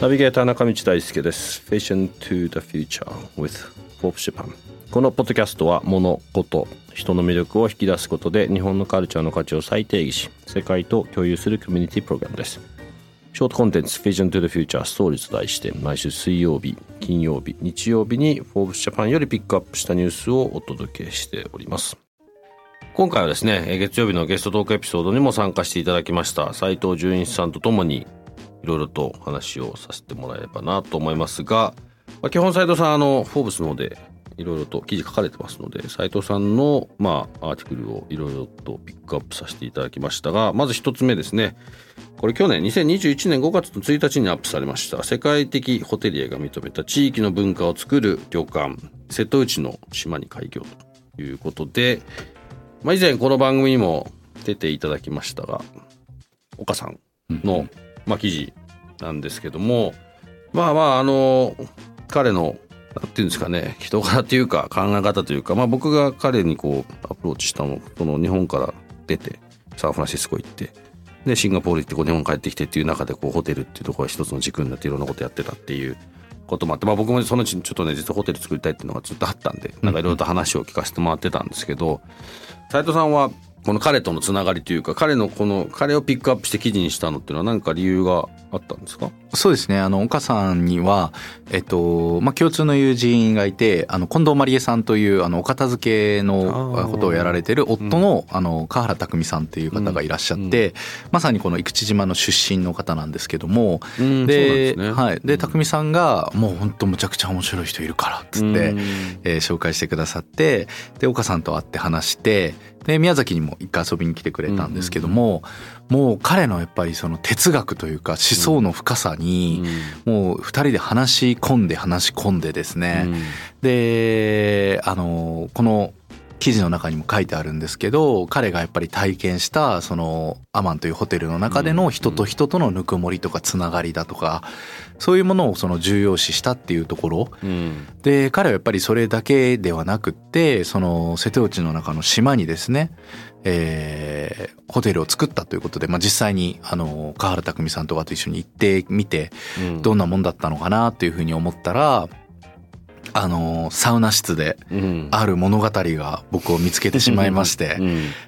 ナビゲーター中道大輔です。Vision to the Future with Forbes Japan このポッドキャストは物事人の魅力を引き出すことで日本のカルチャーの価値を再定義し世界と共有するコミュニティプログラムです。ショートコンテンツ Vision to the Future ストーリーと題して毎週水曜日金曜日日曜日に Forbes Japan よりピックアップしたニュースをお届けしております。今回はですね月曜日のゲストトークエピソードにも参加していただきました。斉藤純一さんとともにいろいろと話をさせてもらえればなと思いますが、基本斉藤さんあのフォーブスの方でいろいろと記事書かれてますので斉藤さんの、まあ、アーティクルをいろいろとピックアップさせていただきましたがまず一つ目ですね。これ去年2021年5月の1日にアップされました。世界的ホテリエが認めた地域の文化を作る旅館瀬戸内の島に開業ということで、まあ、以前この番組にも出ていただきましたが岡さんの、うんまあ、記事なんですけどもまあまああの彼のなんていうんですかね人柄というか考え方というか、まあ、僕が彼にこうアプローチしたのその日本から出てサンフランシスコ行ってでシンガポール行ってこう日本帰ってきてっていう中でこうホテルっていうところが一つの軸になっていろんなことやってたっていうこともあって、まあ、僕もそのうちちょっとね実はホテル作りたいっていうのがずっとあったんでなんかいろいろと話を聞かせてもらってたんですけど斉藤さんはこの彼とのつながりというか彼のこの彼をピックアップして記事にしたのっていうのは何か理由があったんですか？そうですね。あの岡さんには、えっとまあ、共通の友人がいてあの近藤まりえさんというあのお片付けのことをやられてる夫の,、あの川原拓さんという方がいらっしゃって、うん、まさにこの生口島の出身の方なんですけども、うん、でで、ね、はい、で匠さんがもう本当むちゃくちゃ面白い人いるからっつって、うん、えー、紹介してくださってで岡さんと会って話してで宮崎にも一回遊びに来てくれたんですけども、もう彼のやっぱりその哲学というか思想の深さにもう2人で話し込んで話し込んでですね、であのこの記事の中にも書いてあるんですけど彼がやっぱり体験したそのアマンというホテルの中での人と人とのぬくもりとかつながりだとかそういうものをその重要視したっていうところ、うん、で彼はやっぱりそれだけではなくってその瀬戸内の中の島にですねえー、ホテルを作ったということで、まあ、実際にあの川原拓さんとかと一緒に行ってみて、どんなもんだったのかなっていうふうに思ったら、あのサウナ室である物語が僕を見つけてしまいまして、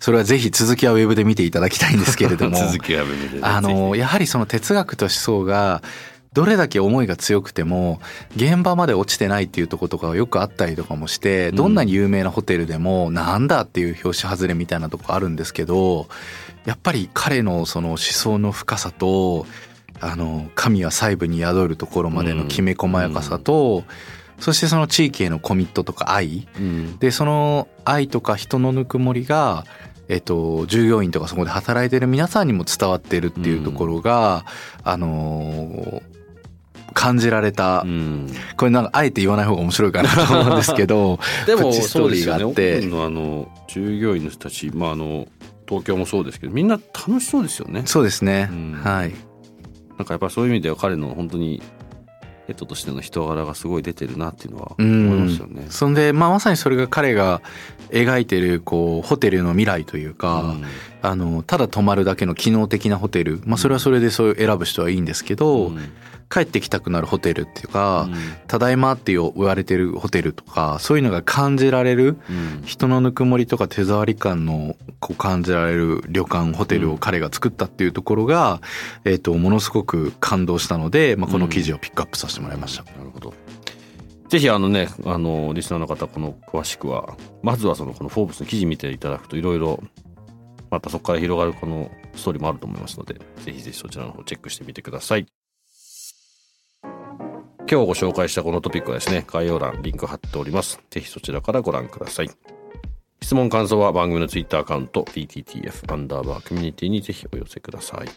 それはぜひ続きはウェブで見ていただきたいんですけれども 続きはウェブで、あのやはりその哲学と思想がどれだけ思いが強くても現場まで落ちてないっていうとことかがよくあったりとかもしてどんなに有名なホテルでもなんだっていう表紙外れみたいなとこあるんですけどやっぱり彼のその思想の深さとあの神は細部に宿るところまでのきめ細やかさと、そしてその地域へのコミットとか愛、でその愛とか人のぬくもりがえっと、従業員とかそこで働いてる皆さんにも伝わってるっていうところが、あの感じられた、うん、これなんかあえて言わない方が面白いかなと思うんですけど でもそうですよね。のあの従業員の人たち、まあ、あの東京もそうですけどみんな楽しそうですよね。そうですね、うん、はい。なんかやっぱそういう意味では彼の本当にヘッドとしての人柄がすごい出てるなっていうのは思いますよね。そんで、まあ、まさにそれが彼が描いてるこうホテルの未来というか、うん、あのただ泊まるだけの機能的なホテル、まあ、それはそれでそういう選ぶ人はいいんですけど、うん、帰ってきたくなるホテルっていうか、うん、ただいまって言われてるホテルとかそういうのが感じられる、うん、人のぬくもりとか手触り感のこう感じられる旅館ホテルを彼が作ったっていうところが、えー、とものすごく感動したので、まあ、この記事をピックアップさせてもらいました。なるほど。ぜひあのねあのリスナーの方この詳しくはまずはそのこの「フォーブス」の記事見ていただくといろいろまたそこから広がるこのストーリーもあると思いますのでぜひぜひそちらの方チェックしてみてください。今日ご紹介したこのトピックはですね、概要欄リンク貼っております。ぜひそちらからご覧ください。質問感想は番組のツイッターアカウント PTTF アンダーバーコミュニティにぜひお寄せください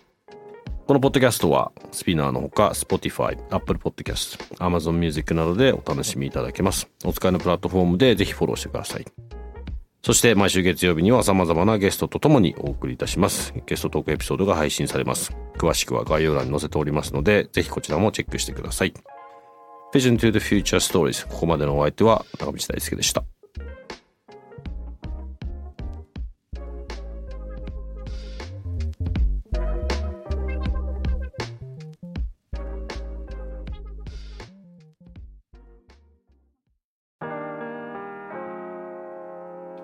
このポッドキャストはスピナーのほか Spotify、Apple Podcast、Amazon Music などでお楽しみいただけますお使いのプラットフォームでぜひフォローしてくださいそして毎週月曜日には様々なゲストとともにお送りいたします。ゲストトークエピソードが配信されます。詳しくは概要欄に載せておりますので、ぜひこちらもチェックしてください。Vision to the Future Stories ここまでのお相手は高道大輔でした。